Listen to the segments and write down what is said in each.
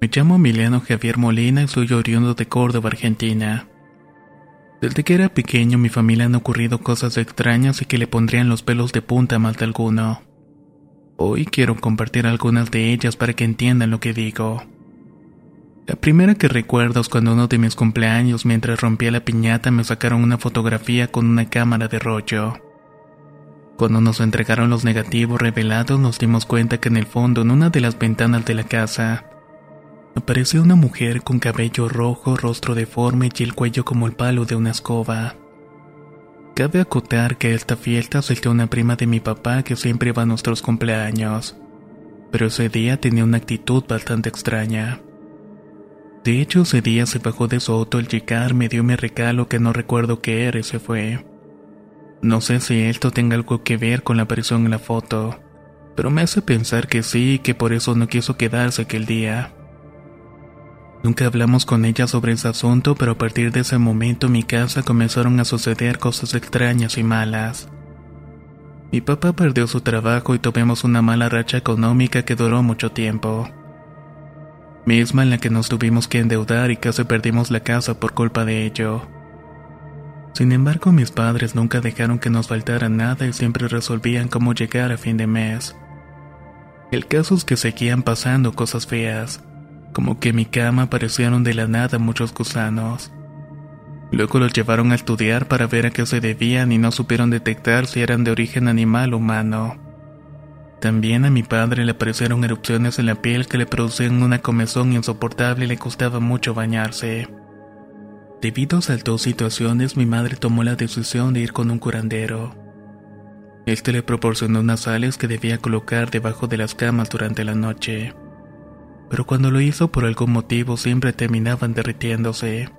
Me llamo Emiliano Javier Molina y soy oriundo de Córdoba, Argentina. Desde que era pequeño mi familia han ocurrido cosas extrañas y que le pondrían los pelos de punta a mal de alguno. Hoy quiero compartir algunas de ellas para que entiendan lo que digo. La primera que recuerdo es cuando uno de mis cumpleaños mientras rompía la piñata me sacaron una fotografía con una cámara de rollo. Cuando nos entregaron los negativos revelados nos dimos cuenta que en el fondo en una de las ventanas de la casa Apareció una mujer con cabello rojo, rostro deforme y el cuello como el palo de una escoba. Cabe acotar que a esta fiesta asistió una prima de mi papá que siempre iba a nuestros cumpleaños, pero ese día tenía una actitud bastante extraña. De hecho, ese día se bajó de su auto al llegar, me dio mi regalo que no recuerdo qué era y se fue. No sé si esto tenga algo que ver con la aparición en la foto, pero me hace pensar que sí y que por eso no quiso quedarse aquel día. Nunca hablamos con ella sobre ese asunto, pero a partir de ese momento en mi casa comenzaron a suceder cosas extrañas y malas. Mi papá perdió su trabajo y tuvimos una mala racha económica que duró mucho tiempo. Misma en la que nos tuvimos que endeudar y casi perdimos la casa por culpa de ello. Sin embargo, mis padres nunca dejaron que nos faltara nada y siempre resolvían cómo llegar a fin de mes. El caso es que seguían pasando cosas feas como que mi cama aparecieron de la nada muchos gusanos. Luego los llevaron a estudiar para ver a qué se debían y no supieron detectar si eran de origen animal o humano. También a mi padre le aparecieron erupciones en la piel que le producían una comezón insoportable y le costaba mucho bañarse. Debido a estas dos situaciones, mi madre tomó la decisión de ir con un curandero. Este le proporcionó unas sales que debía colocar debajo de las camas durante la noche pero cuando lo hizo por algún motivo siempre terminaban derritiéndose.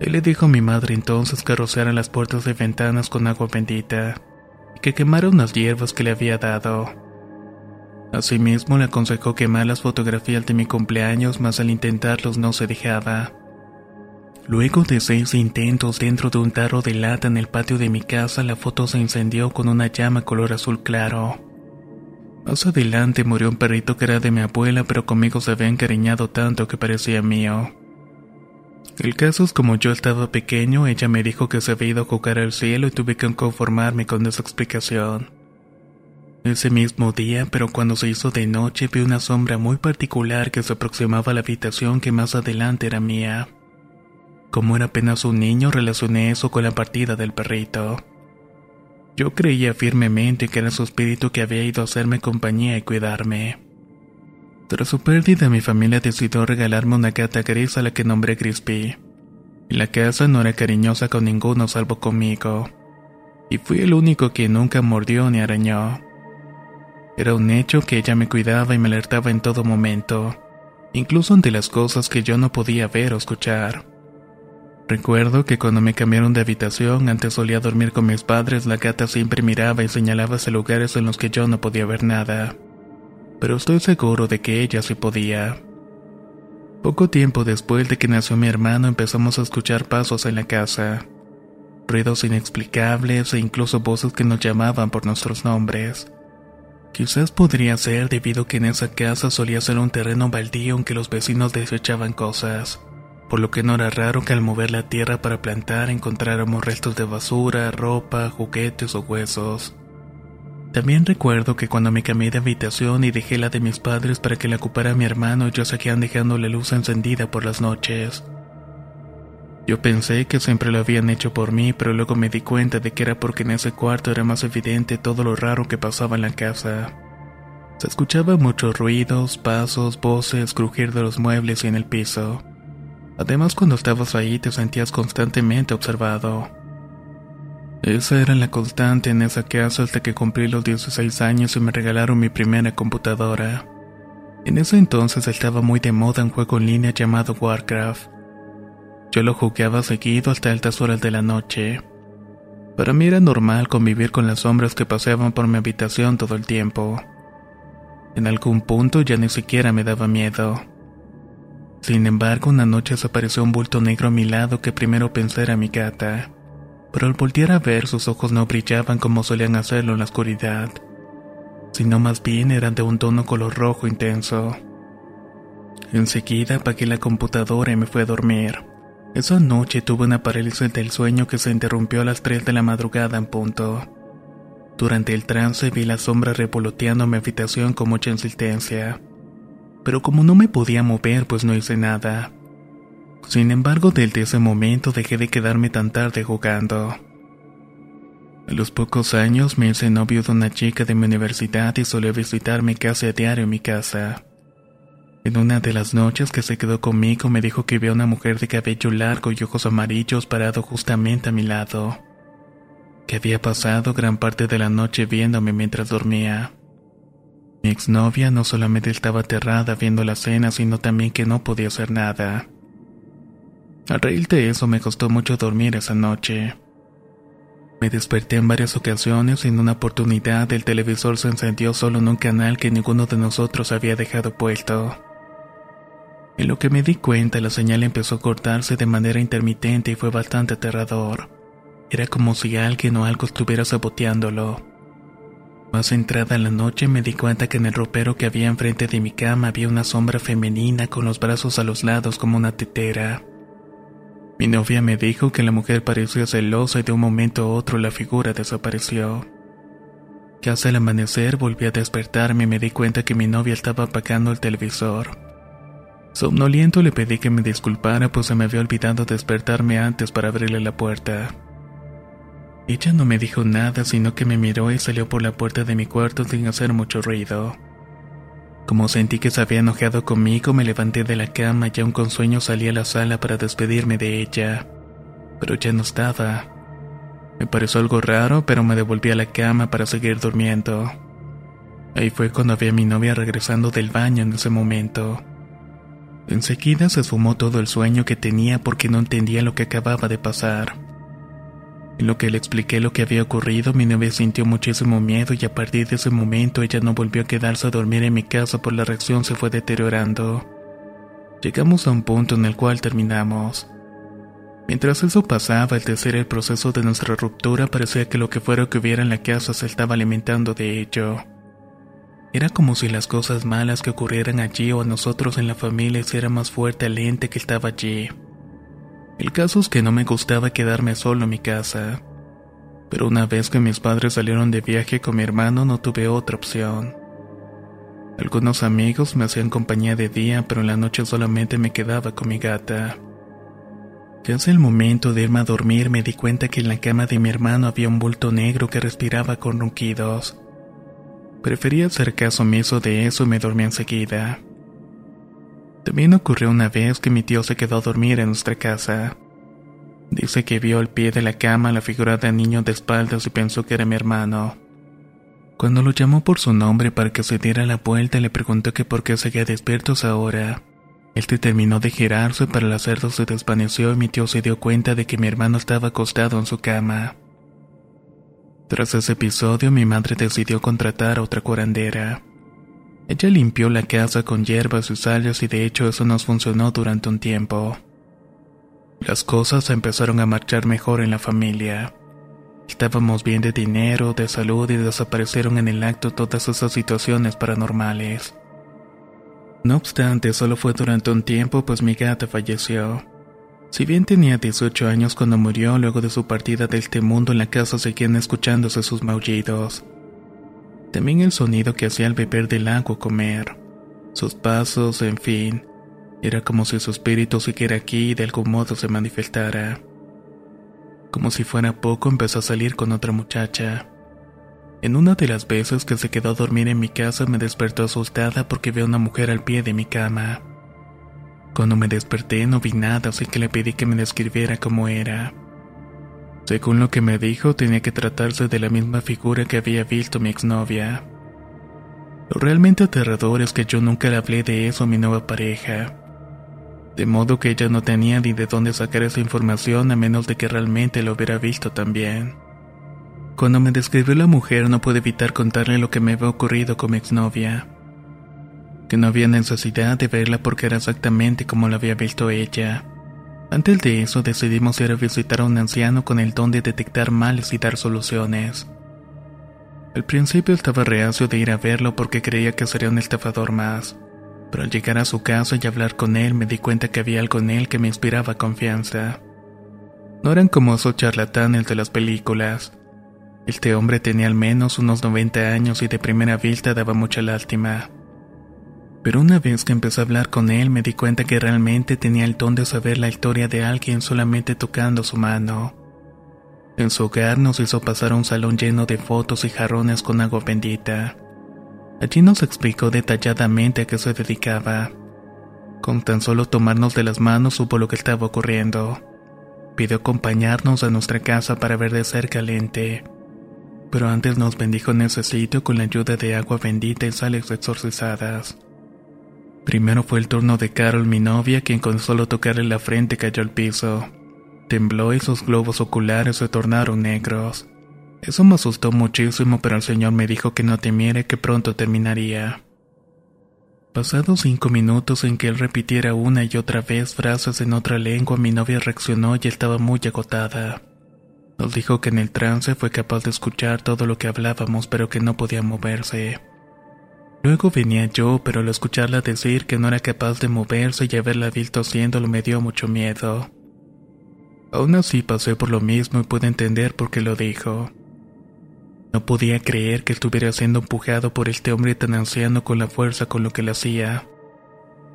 Él le dijo a mi madre entonces que rociara las puertas de ventanas con agua bendita y que quemara unas hierbas que le había dado. Asimismo le aconsejó quemar las fotografías de mi cumpleaños, mas al intentarlos no se dejaba. Luego de seis intentos dentro de un tarro de lata en el patio de mi casa, la foto se incendió con una llama color azul claro. Más adelante murió un perrito que era de mi abuela, pero conmigo se había encariñado tanto que parecía mío. El caso es como yo estaba pequeño, ella me dijo que se había ido a jugar al cielo y tuve que conformarme con esa explicación. Ese mismo día, pero cuando se hizo de noche, vi una sombra muy particular que se aproximaba a la habitación que más adelante era mía. Como era apenas un niño, relacioné eso con la partida del perrito. Yo creía firmemente que era su espíritu que había ido a hacerme compañía y cuidarme. Tras su pérdida, mi familia decidió regalarme una gata gris a la que nombré Crispy. La casa no era cariñosa con ninguno salvo conmigo. Y fui el único que nunca mordió ni arañó. Era un hecho que ella me cuidaba y me alertaba en todo momento, incluso ante las cosas que yo no podía ver o escuchar. Recuerdo que cuando me cambiaron de habitación, antes solía dormir con mis padres, la gata siempre miraba y señalaba hacia lugares en los que yo no podía ver nada. Pero estoy seguro de que ella sí podía. Poco tiempo después de que nació mi hermano empezamos a escuchar pasos en la casa. Ruidos inexplicables e incluso voces que nos llamaban por nuestros nombres. Quizás podría ser debido a que en esa casa solía ser un terreno baldío en que los vecinos desechaban cosas por lo que no era raro que al mover la tierra para plantar encontráramos restos de basura, ropa, juguetes o huesos. También recuerdo que cuando me cambié de habitación y dejé la de mis padres para que la ocupara mi hermano, ellos seguían dejando la luz encendida por las noches. Yo pensé que siempre lo habían hecho por mí, pero luego me di cuenta de que era porque en ese cuarto era más evidente todo lo raro que pasaba en la casa. Se escuchaban muchos ruidos, pasos, voces, crujir de los muebles y en el piso. Además, cuando estabas ahí te sentías constantemente observado. Esa era la constante en esa casa hasta que cumplí los 16 años y me regalaron mi primera computadora. En ese entonces estaba muy de moda un juego en línea llamado Warcraft. Yo lo jugaba seguido hasta altas horas de la noche. Para mí era normal convivir con las sombras que paseaban por mi habitación todo el tiempo. En algún punto ya ni siquiera me daba miedo. Sin embargo, una noche desapareció un bulto negro a mi lado que primero pensé era mi gata pero al voltear a ver sus ojos no brillaban como solían hacerlo en la oscuridad, sino más bien eran de un tono color rojo intenso. Enseguida apagué la computadora y me fui a dormir. Esa noche tuve una parálisis del sueño que se interrumpió a las 3 de la madrugada en punto. Durante el trance vi la sombra revoloteando mi habitación con mucha insistencia. Pero como no me podía mover, pues no hice nada. Sin embargo, desde ese momento dejé de quedarme tan tarde jugando. A los pocos años me hice novio de una chica de mi universidad y solía visitarme casi a diario en mi casa. En una de las noches que se quedó conmigo me dijo que vio una mujer de cabello largo y ojos amarillos parado justamente a mi lado, que había pasado gran parte de la noche viéndome mientras dormía. Mi exnovia no solamente estaba aterrada viendo la cena, sino también que no podía hacer nada. A raíz de eso me costó mucho dormir esa noche. Me desperté en varias ocasiones y en una oportunidad el televisor se encendió solo en un canal que ninguno de nosotros había dejado puesto. En lo que me di cuenta la señal empezó a cortarse de manera intermitente y fue bastante aterrador. Era como si alguien o algo estuviera saboteándolo. Más entrada en la noche me di cuenta que en el ropero que había enfrente de mi cama había una sombra femenina con los brazos a los lados como una tetera. Mi novia me dijo que la mujer parecía celosa y de un momento a otro la figura desapareció. Casi al amanecer volví a despertarme y me di cuenta que mi novia estaba apagando el televisor. Somnoliento le pedí que me disculpara pues se me había olvidado despertarme antes para abrirle la puerta. Ella no me dijo nada sino que me miró y salió por la puerta de mi cuarto sin hacer mucho ruido. Como sentí que se había enojado conmigo, me levanté de la cama y aún con sueño salí a la sala para despedirme de ella. Pero ya no estaba. Me pareció algo raro, pero me devolví a la cama para seguir durmiendo. Ahí fue cuando vi a mi novia regresando del baño en ese momento. Enseguida se esfumó todo el sueño que tenía porque no entendía lo que acababa de pasar. En lo que le expliqué lo que había ocurrido, mi novia sintió muchísimo miedo y a partir de ese momento ella no volvió a quedarse a dormir en mi casa por la reacción se fue deteriorando. Llegamos a un punto en el cual terminamos. Mientras eso pasaba, al tercer el proceso de nuestra ruptura, parecía que lo que fuera que hubiera en la casa se estaba alimentando de ello. Era como si las cosas malas que ocurrieran allí o a nosotros en la familia hiciera más fuerte al ente que estaba allí. El caso es que no me gustaba quedarme solo en mi casa. Pero una vez que mis padres salieron de viaje con mi hermano no tuve otra opción. Algunos amigos me hacían compañía de día, pero en la noche solamente me quedaba con mi gata. Casi el momento de irme a dormir me di cuenta que en la cama de mi hermano había un bulto negro que respiraba con ronquidos. Prefería hacer caso omiso de eso y me dormí enseguida. También ocurrió una vez que mi tío se quedó a dormir en nuestra casa. Dice que vio al pie de la cama la figura de un niño de espaldas y pensó que era mi hermano. Cuando lo llamó por su nombre para que se diera la vuelta, le preguntó que por qué seguía despiertos ahora. Este terminó de girarse, pero el cerdo se desvaneció y mi tío se dio cuenta de que mi hermano estaba acostado en su cama. Tras ese episodio, mi madre decidió contratar a otra curandera. Ella limpió la casa con hierbas y sales y de hecho eso nos funcionó durante un tiempo. Las cosas empezaron a marchar mejor en la familia. Estábamos bien de dinero, de salud y desaparecieron en el acto todas esas situaciones paranormales. No obstante, solo fue durante un tiempo pues mi gata falleció. Si bien tenía 18 años cuando murió, luego de su partida de este mundo en la casa seguían escuchándose sus maullidos. También el sonido que hacía al beber del agua comer. Sus pasos, en fin. Era como si su espíritu siguiera aquí y de algún modo se manifestara. Como si fuera poco empezó a salir con otra muchacha. En una de las veces que se quedó a dormir en mi casa me despertó asustada porque vi a una mujer al pie de mi cama. Cuando me desperté no vi nada, así que le pedí que me describiera cómo era. Según lo que me dijo, tenía que tratarse de la misma figura que había visto mi exnovia. Lo realmente aterrador es que yo nunca le hablé de eso a mi nueva pareja. De modo que ella no tenía ni de dónde sacar esa información a menos de que realmente lo hubiera visto también. Cuando me describió la mujer no pude evitar contarle lo que me había ocurrido con mi exnovia. Que no había necesidad de verla porque era exactamente como la había visto ella. Antes de eso decidimos ir a visitar a un anciano con el don de detectar males y dar soluciones. Al principio estaba reacio de ir a verlo porque creía que sería un estafador más, pero al llegar a su casa y hablar con él me di cuenta que había algo en él que me inspiraba confianza. No eran como esos charlatanes de las películas, este hombre tenía al menos unos 90 años y de primera vista daba mucha lástima. Pero una vez que empecé a hablar con él me di cuenta que realmente tenía el don de saber la historia de alguien solamente tocando su mano. En su hogar nos hizo pasar a un salón lleno de fotos y jarrones con agua bendita. Allí nos explicó detalladamente a qué se dedicaba. Con tan solo tomarnos de las manos supo lo que estaba ocurriendo. Pidió acompañarnos a nuestra casa para ver de cerca al ente pero antes nos bendijo en ese sitio con la ayuda de agua bendita y sales exorcizadas. Primero fue el turno de Carol, mi novia, quien con solo tocarle la frente cayó al piso. Tembló y sus globos oculares se tornaron negros. Eso me asustó muchísimo, pero el Señor me dijo que no temiera que pronto terminaría. Pasados cinco minutos en que él repitiera una y otra vez frases en otra lengua, mi novia reaccionó y estaba muy agotada. Nos dijo que en el trance fue capaz de escuchar todo lo que hablábamos pero que no podía moverse. Luego venía yo, pero al escucharla decir que no era capaz de moverse y haberla visto haciéndolo me dio mucho miedo. Aún así pasé por lo mismo y pude entender por qué lo dijo. No podía creer que estuviera siendo empujado por este hombre tan anciano con la fuerza con lo que lo hacía.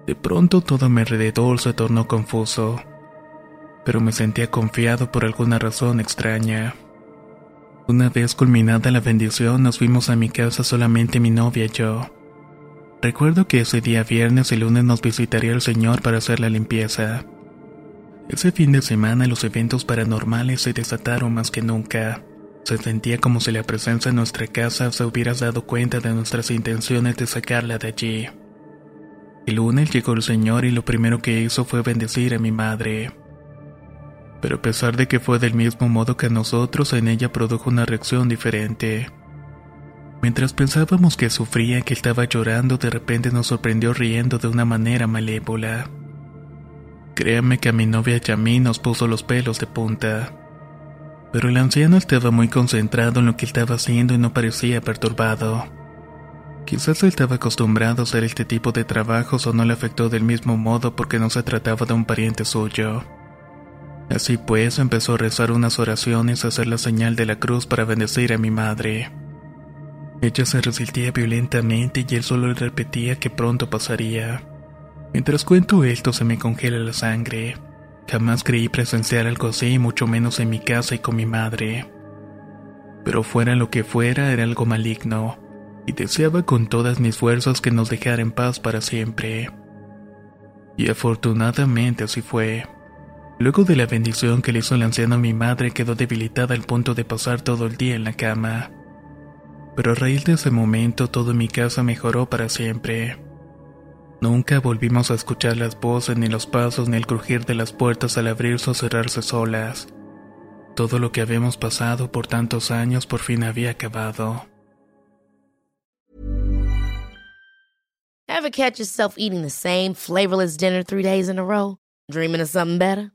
De pronto todo a mi alrededor se tornó confuso pero me sentía confiado por alguna razón extraña. Una vez culminada la bendición nos fuimos a mi casa solamente mi novia y yo. Recuerdo que ese día viernes y lunes nos visitaría el Señor para hacer la limpieza. Ese fin de semana los eventos paranormales se desataron más que nunca. Se sentía como si la presencia en nuestra casa se hubiera dado cuenta de nuestras intenciones de sacarla de allí. El lunes llegó el Señor y lo primero que hizo fue bendecir a mi madre pero a pesar de que fue del mismo modo que nosotros, en ella produjo una reacción diferente. Mientras pensábamos que sufría, que estaba llorando, de repente nos sorprendió riendo de una manera malévola. Créame que a mi novia y a mí nos puso los pelos de punta. Pero el anciano estaba muy concentrado en lo que estaba haciendo y no parecía perturbado. Quizás estaba acostumbrado a hacer este tipo de trabajos o no le afectó del mismo modo porque no se trataba de un pariente suyo. Así pues, empezó a rezar unas oraciones, a hacer la señal de la cruz para bendecir a mi madre. Ella se resistía violentamente y él solo le repetía que pronto pasaría. Mientras cuento esto se me congela la sangre. Jamás creí presenciar algo así, mucho menos en mi casa y con mi madre. Pero fuera lo que fuera, era algo maligno, y deseaba con todas mis fuerzas que nos dejara en paz para siempre. Y afortunadamente así fue. Luego de la bendición que le hizo el anciano a mi madre quedó debilitada al punto de pasar todo el día en la cama. Pero a raíz de ese momento todo mi casa mejoró para siempre. Nunca volvimos a escuchar las voces, ni los pasos, ni el crujir de las puertas al abrirse o cerrarse solas. Todo lo que habíamos pasado por tantos años por fin había acabado. Ever catch yourself eating the same flavorless dinner three days in a row? Dreaming of something better?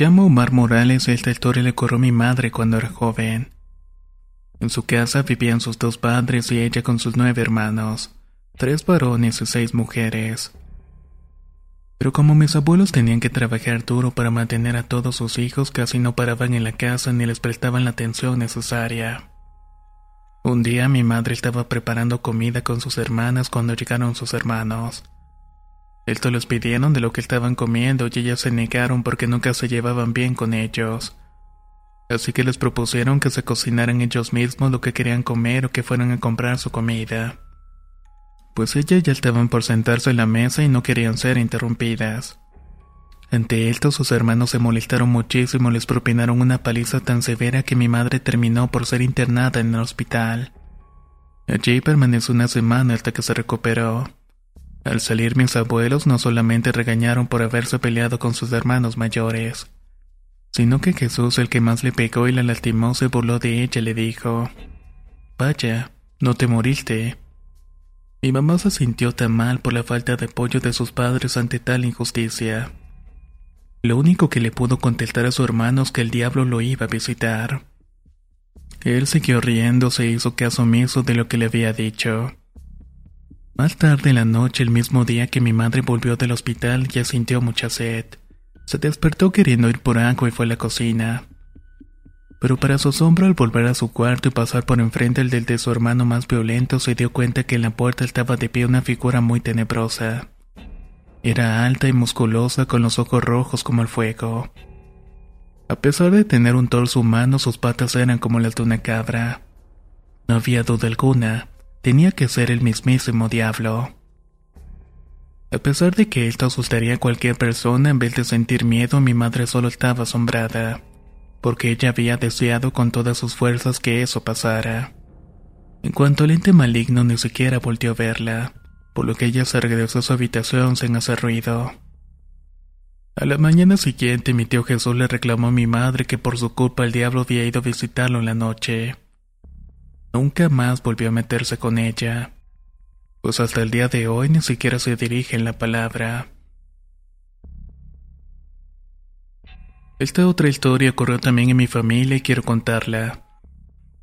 Llamo Omar Morales esta historia le ocurrió a mi madre cuando era joven. En su casa vivían sus dos padres y ella con sus nueve hermanos, tres varones y seis mujeres. Pero como mis abuelos tenían que trabajar duro para mantener a todos sus hijos, casi no paraban en la casa ni les prestaban la atención necesaria. Un día mi madre estaba preparando comida con sus hermanas cuando llegaron sus hermanos. Estos les pidieron de lo que estaban comiendo y ellas se negaron porque nunca se llevaban bien con ellos. Así que les propusieron que se cocinaran ellos mismos lo que querían comer o que fueran a comprar su comida. Pues ellas ya estaban por sentarse en la mesa y no querían ser interrumpidas. Ante esto sus hermanos se molestaron muchísimo y les propinaron una paliza tan severa que mi madre terminó por ser internada en el hospital. Allí permaneció una semana hasta que se recuperó. Al salir mis abuelos no solamente regañaron por haberse peleado con sus hermanos mayores, sino que Jesús, el que más le pegó y la lastimó, se burló de ella y le dijo, Vaya, no te moriste. Mi mamá se sintió tan mal por la falta de apoyo de sus padres ante tal injusticia. Lo único que le pudo contestar a su hermano es que el diablo lo iba a visitar. Él siguió riéndose e hizo caso omiso de lo que le había dicho. Más tarde en la noche, el mismo día que mi madre volvió del hospital, ya sintió mucha sed. Se despertó queriendo ir por agua y fue a la cocina. Pero para su asombro, al volver a su cuarto y pasar por enfrente el del de su hermano más violento, se dio cuenta que en la puerta estaba de pie una figura muy tenebrosa. Era alta y musculosa con los ojos rojos como el fuego. A pesar de tener un torso humano, sus patas eran como las de una cabra. No había duda alguna, tenía que ser el mismísimo diablo. A pesar de que esto asustaría a cualquier persona, en vez de sentir miedo, mi madre solo estaba asombrada, porque ella había deseado con todas sus fuerzas que eso pasara. En cuanto al ente maligno ni siquiera volvió a verla, por lo que ella se regresó a su habitación sin hacer ruido. A la mañana siguiente mi tío Jesús le reclamó a mi madre que por su culpa el diablo había ido a visitarlo en la noche. Nunca más volvió a meterse con ella, pues hasta el día de hoy ni siquiera se dirige en la palabra. Esta otra historia ocurrió también en mi familia y quiero contarla.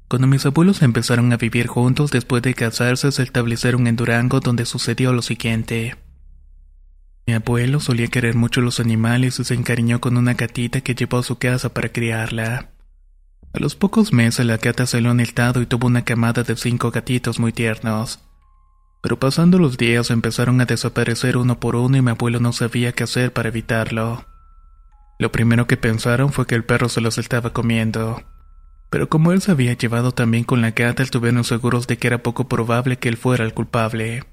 Cuando mis abuelos empezaron a vivir juntos después de casarse, se establecieron en Durango donde sucedió lo siguiente. Mi abuelo solía querer mucho los animales y se encariñó con una gatita que llevó a su casa para criarla. A los pocos meses la gata salió en el tado y tuvo una camada de cinco gatitos muy tiernos. Pero pasando los días empezaron a desaparecer uno por uno y mi abuelo no sabía qué hacer para evitarlo. Lo primero que pensaron fue que el perro se los estaba comiendo. Pero como él se había llevado también con la gata, estuvieron seguros de que era poco probable que él fuera el culpable.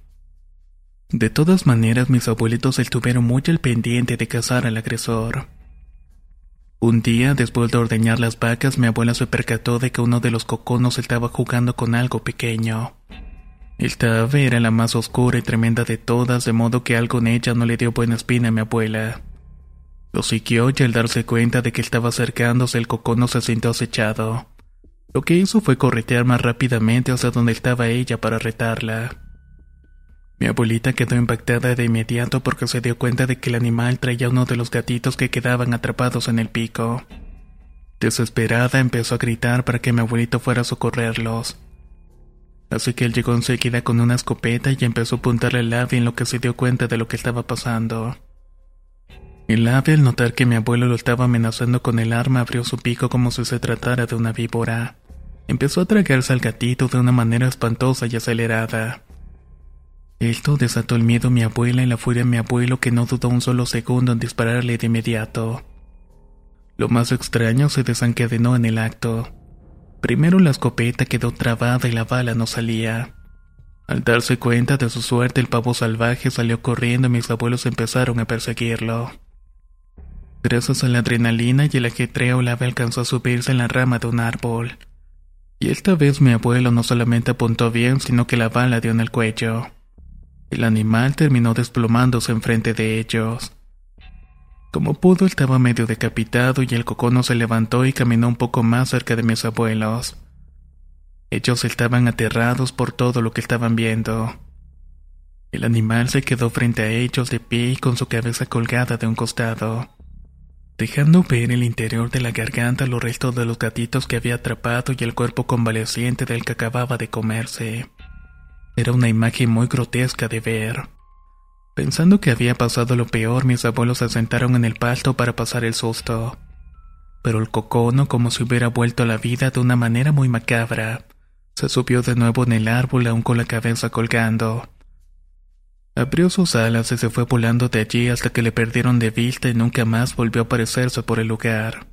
De todas maneras, mis abuelitos estuvieron muy al pendiente de cazar al agresor. Un día, después de ordeñar las vacas, mi abuela se percató de que uno de los coconos estaba jugando con algo pequeño. Esta ave era la más oscura y tremenda de todas, de modo que algo en ella no le dio buena espina a mi abuela. Lo siguió y al darse cuenta de que estaba acercándose, el cocono se sintió acechado. Lo que hizo fue corretear más rápidamente hacia donde estaba ella para retarla. Mi abuelita quedó impactada de inmediato porque se dio cuenta de que el animal traía uno de los gatitos que quedaban atrapados en el pico. Desesperada empezó a gritar para que mi abuelito fuera a socorrerlos. Así que él llegó enseguida con una escopeta y empezó a apuntarle al ave en lo que se dio cuenta de lo que estaba pasando. El ave al notar que mi abuelo lo estaba amenazando con el arma abrió su pico como si se tratara de una víbora. Empezó a tragarse al gatito de una manera espantosa y acelerada. Esto desató el miedo a mi abuela y la furia a mi abuelo que no dudó un solo segundo en dispararle de inmediato. Lo más extraño se desencadenó en el acto. Primero la escopeta quedó trabada y la bala no salía. Al darse cuenta de su suerte, el pavo salvaje salió corriendo y mis abuelos empezaron a perseguirlo. Gracias a la adrenalina y el ajetreo, la ave alcanzó a subirse en la rama de un árbol. Y esta vez mi abuelo no solamente apuntó bien, sino que la bala dio en el cuello. El animal terminó desplomándose enfrente de ellos. Como pudo, estaba medio decapitado y el cocono se levantó y caminó un poco más cerca de mis abuelos. Ellos estaban aterrados por todo lo que estaban viendo. El animal se quedó frente a ellos de pie y con su cabeza colgada de un costado, dejando ver el interior de la garganta los restos de los gatitos que había atrapado y el cuerpo convaleciente del que acababa de comerse. Era una imagen muy grotesca de ver. Pensando que había pasado lo peor, mis abuelos se sentaron en el pasto para pasar el susto. Pero el cocono, como si hubiera vuelto a la vida de una manera muy macabra, se subió de nuevo en el árbol aún con la cabeza colgando. Abrió sus alas y se fue volando de allí hasta que le perdieron de vista y nunca más volvió a aparecerse por el lugar.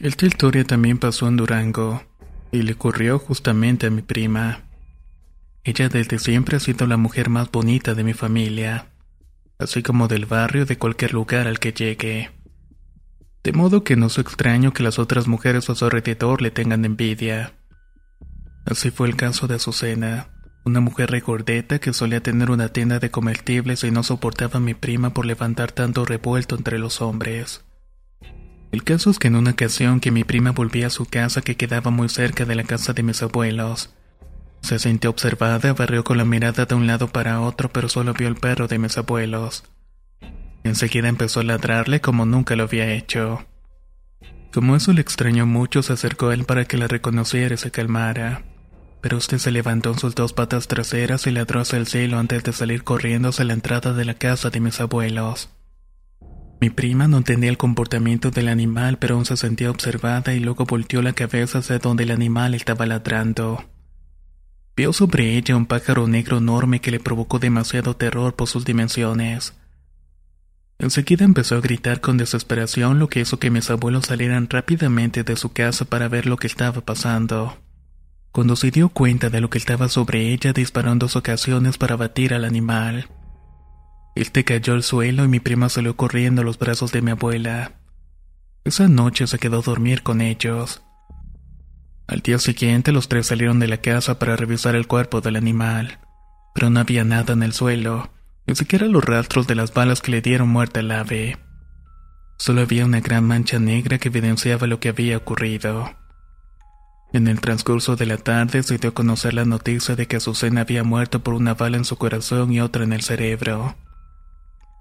Esta historia también pasó en Durango y le ocurrió justamente a mi prima. Ella desde siempre ha sido la mujer más bonita de mi familia, así como del barrio de cualquier lugar al que llegue. De modo que no es extraño que las otras mujeres a su alrededor le tengan envidia. Así fue el caso de Azucena, una mujer regordeta que solía tener una tienda de comestibles y no soportaba a mi prima por levantar tanto revuelto entre los hombres. El caso es que en una ocasión que mi prima volvía a su casa que quedaba muy cerca de la casa de mis abuelos, se sintió observada, barrió con la mirada de un lado para otro, pero solo vio el perro de mis abuelos. Enseguida empezó a ladrarle como nunca lo había hecho. Como eso le extrañó mucho, se acercó a él para que la reconociera y se calmara. Pero usted se levantó en sus dos patas traseras y ladró hacia el cielo antes de salir corriendo hacia la entrada de la casa de mis abuelos. Mi prima no entendía el comportamiento del animal, pero aún se sentía observada y luego volteó la cabeza hacia donde el animal estaba ladrando. Vio sobre ella un pájaro negro enorme que le provocó demasiado terror por sus dimensiones. Enseguida empezó a gritar con desesperación, lo que hizo que mis abuelos salieran rápidamente de su casa para ver lo que estaba pasando. Cuando se dio cuenta de lo que estaba sobre ella, disparó en dos ocasiones para batir al animal. Este cayó al suelo y mi prima salió corriendo a los brazos de mi abuela. Esa noche se quedó a dormir con ellos. Al día siguiente los tres salieron de la casa para revisar el cuerpo del animal, pero no había nada en el suelo, ni siquiera los rastros de las balas que le dieron muerte al ave. Solo había una gran mancha negra que evidenciaba lo que había ocurrido. En el transcurso de la tarde se dio a conocer la noticia de que Azucena había muerto por una bala en su corazón y otra en el cerebro.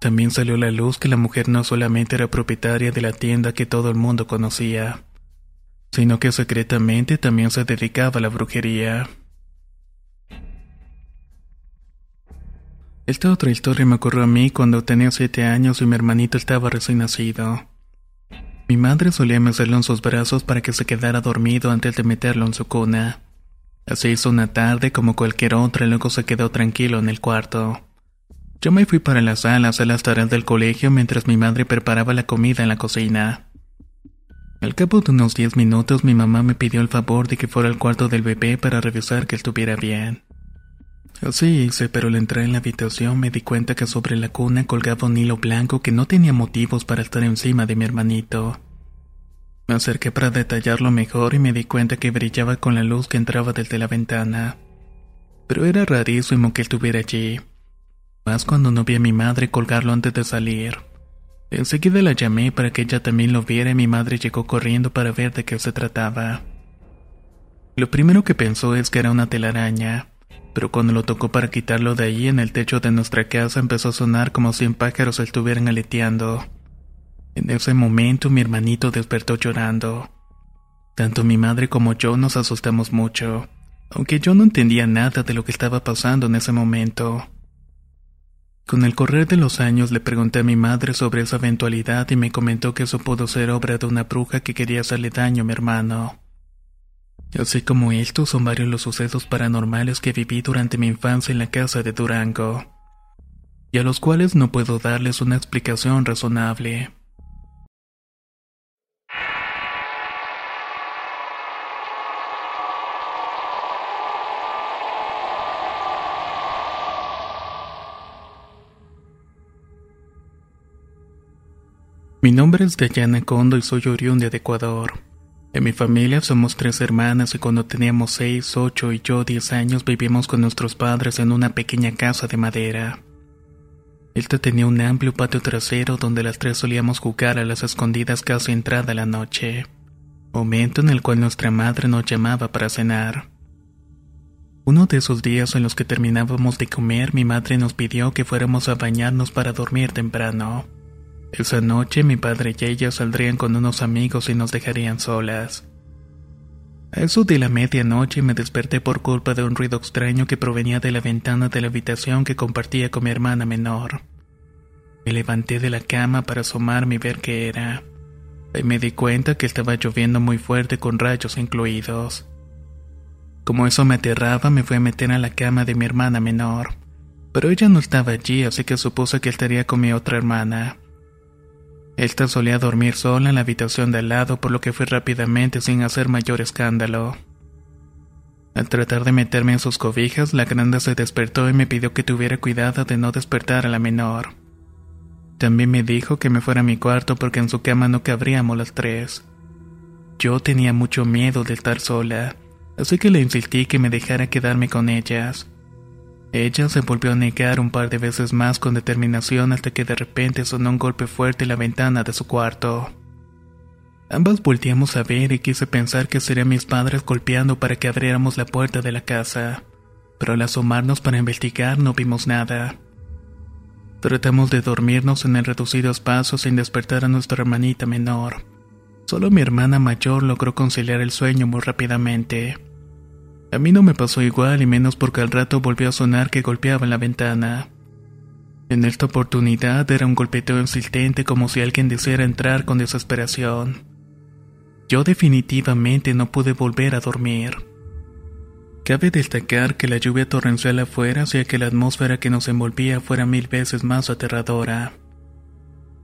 También salió a la luz que la mujer no solamente era propietaria de la tienda que todo el mundo conocía, sino que secretamente también se dedicaba a la brujería. Esta otra historia me ocurrió a mí cuando tenía siete años y mi hermanito estaba recién nacido. Mi madre solía mecerlo en sus brazos para que se quedara dormido antes de meterlo en su cuna. Así hizo una tarde como cualquier otra y luego se quedó tranquilo en el cuarto. Yo me fui para la sala a las tareas del colegio mientras mi madre preparaba la comida en la cocina. Al cabo de unos diez minutos mi mamá me pidió el favor de que fuera al cuarto del bebé para revisar que estuviera bien. Así hice, pero al entrar en la habitación me di cuenta que sobre la cuna colgaba un hilo blanco que no tenía motivos para estar encima de mi hermanito. Me acerqué para detallarlo mejor y me di cuenta que brillaba con la luz que entraba desde la ventana. Pero era rarísimo que estuviera allí, más cuando no vi a mi madre colgarlo antes de salir. Enseguida la llamé para que ella también lo viera y mi madre llegó corriendo para ver de qué se trataba. Lo primero que pensó es que era una telaraña pero cuando lo tocó para quitarlo de ahí en el techo de nuestra casa empezó a sonar como si pájaros estuvieran aleteando. En ese momento mi hermanito despertó llorando. Tanto mi madre como yo nos asustamos mucho, aunque yo no entendía nada de lo que estaba pasando en ese momento. Con el correr de los años le pregunté a mi madre sobre esa eventualidad y me comentó que eso pudo ser obra de una bruja que quería hacerle daño a mi hermano. Así como estos son varios los sucesos paranormales que viví durante mi infancia en la casa de Durango, y a los cuales no puedo darles una explicación razonable. Mi nombre es Dayana Kondo y soy oriundo de Ecuador. En mi familia somos tres hermanas y cuando teníamos seis, ocho y yo diez años vivimos con nuestros padres en una pequeña casa de madera. Esta tenía un amplio patio trasero donde las tres solíamos jugar a las escondidas casi entrada la noche, momento en el cual nuestra madre nos llamaba para cenar. Uno de esos días en los que terminábamos de comer, mi madre nos pidió que fuéramos a bañarnos para dormir temprano. Esa noche mi padre y ella saldrían con unos amigos y nos dejarían solas. A eso de la medianoche me desperté por culpa de un ruido extraño que provenía de la ventana de la habitación que compartía con mi hermana menor. Me levanté de la cama para asomarme y ver qué era. Y me di cuenta que estaba lloviendo muy fuerte con rayos incluidos. Como eso me aterraba, me fui a meter a la cama de mi hermana menor. Pero ella no estaba allí, así que supuse que estaría con mi otra hermana. Esta solía dormir sola en la habitación de al lado, por lo que fui rápidamente sin hacer mayor escándalo. Al tratar de meterme en sus cobijas, la grande se despertó y me pidió que tuviera cuidado de no despertar a la menor. También me dijo que me fuera a mi cuarto porque en su cama no cabríamos las tres. Yo tenía mucho miedo de estar sola, así que le insistí que me dejara quedarme con ellas. Ella se volvió a negar un par de veces más con determinación hasta que de repente sonó un golpe fuerte en la ventana de su cuarto. Ambas volteamos a ver y quise pensar que serían mis padres golpeando para que abriéramos la puerta de la casa, pero al asomarnos para investigar no vimos nada. Tratamos de dormirnos en el reducido espacio sin despertar a nuestra hermanita menor. Solo mi hermana mayor logró conciliar el sueño muy rápidamente. A mí no me pasó igual y menos porque al rato volvió a sonar que golpeaba la ventana. En esta oportunidad era un golpeteo insistente como si alguien deseara entrar con desesperación. Yo definitivamente no pude volver a dormir. Cabe destacar que la lluvia torrencial afuera hacía que la atmósfera que nos envolvía fuera mil veces más aterradora.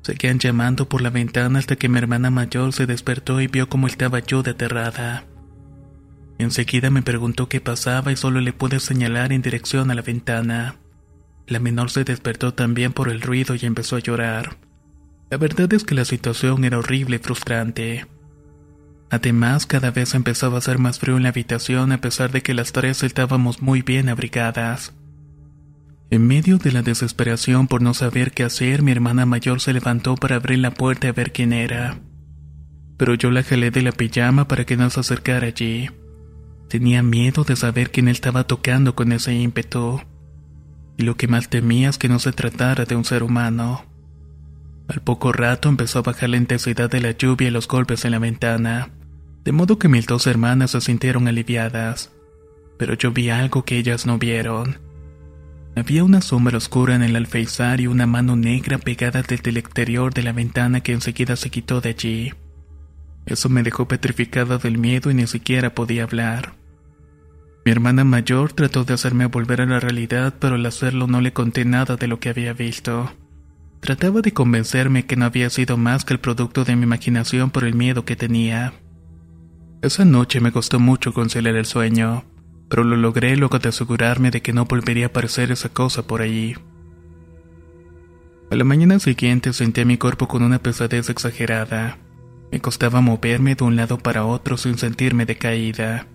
Seguían llamando por la ventana hasta que mi hermana mayor se despertó y vio cómo estaba yo de aterrada. Enseguida me preguntó qué pasaba y solo le pude señalar en dirección a la ventana. La menor se despertó también por el ruido y empezó a llorar. La verdad es que la situación era horrible y frustrante. Además, cada vez empezaba a hacer más frío en la habitación a pesar de que las tres estábamos muy bien abrigadas. En medio de la desesperación por no saber qué hacer, mi hermana mayor se levantó para abrir la puerta a ver quién era. Pero yo la jalé de la pijama para que no se acercara allí. Tenía miedo de saber quién estaba tocando con ese ímpetu. Y lo que más temía es que no se tratara de un ser humano. Al poco rato empezó a bajar la intensidad de la lluvia y los golpes en la ventana, de modo que mis dos hermanas se sintieron aliviadas. Pero yo vi algo que ellas no vieron. Había una sombra oscura en el alféizar y una mano negra pegada desde el exterior de la ventana que enseguida se quitó de allí. Eso me dejó petrificada del miedo y ni siquiera podía hablar. Mi hermana mayor trató de hacerme volver a la realidad, pero al hacerlo no le conté nada de lo que había visto. Trataba de convencerme que no había sido más que el producto de mi imaginación por el miedo que tenía. Esa noche me costó mucho conciliar el sueño, pero lo logré luego de asegurarme de que no volvería a aparecer esa cosa por allí. A la mañana siguiente sentí a mi cuerpo con una pesadez exagerada. Me costaba moverme de un lado para otro sin sentirme decaída.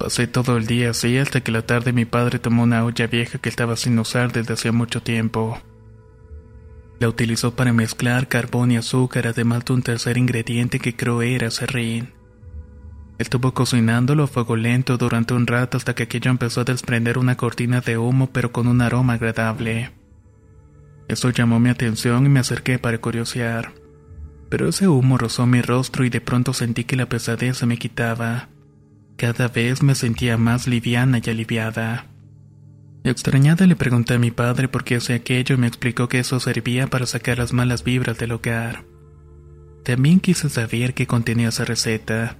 Pasé todo el día así hasta que la tarde mi padre tomó una olla vieja que estaba sin usar desde hacía mucho tiempo. La utilizó para mezclar carbón y azúcar, además de un tercer ingrediente que creo era serrín. Estuvo cocinándolo a fuego lento durante un rato hasta que aquello empezó a desprender una cortina de humo pero con un aroma agradable. Eso llamó mi atención y me acerqué para curiosear. Pero ese humo rozó mi rostro y de pronto sentí que la pesadez se me quitaba. Cada vez me sentía más liviana y aliviada. Extrañada le pregunté a mi padre por qué hacía aquello y me explicó que eso servía para sacar las malas vibras del hogar. También quise saber qué contenía esa receta.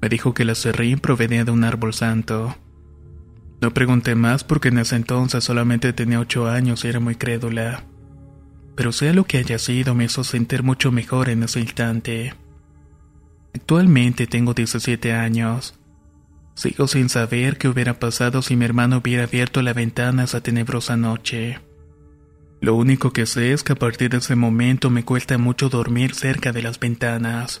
Me dijo que la serrín provenía de un árbol santo. No pregunté más porque en ese entonces solamente tenía ocho años y era muy crédula. Pero sea lo que haya sido, me hizo sentir mucho mejor en ese instante. Actualmente tengo 17 años Sigo sin saber qué hubiera pasado si mi hermano hubiera abierto la ventana esa tenebrosa noche. Lo único que sé es que a partir de ese momento me cuesta mucho dormir cerca de las ventanas.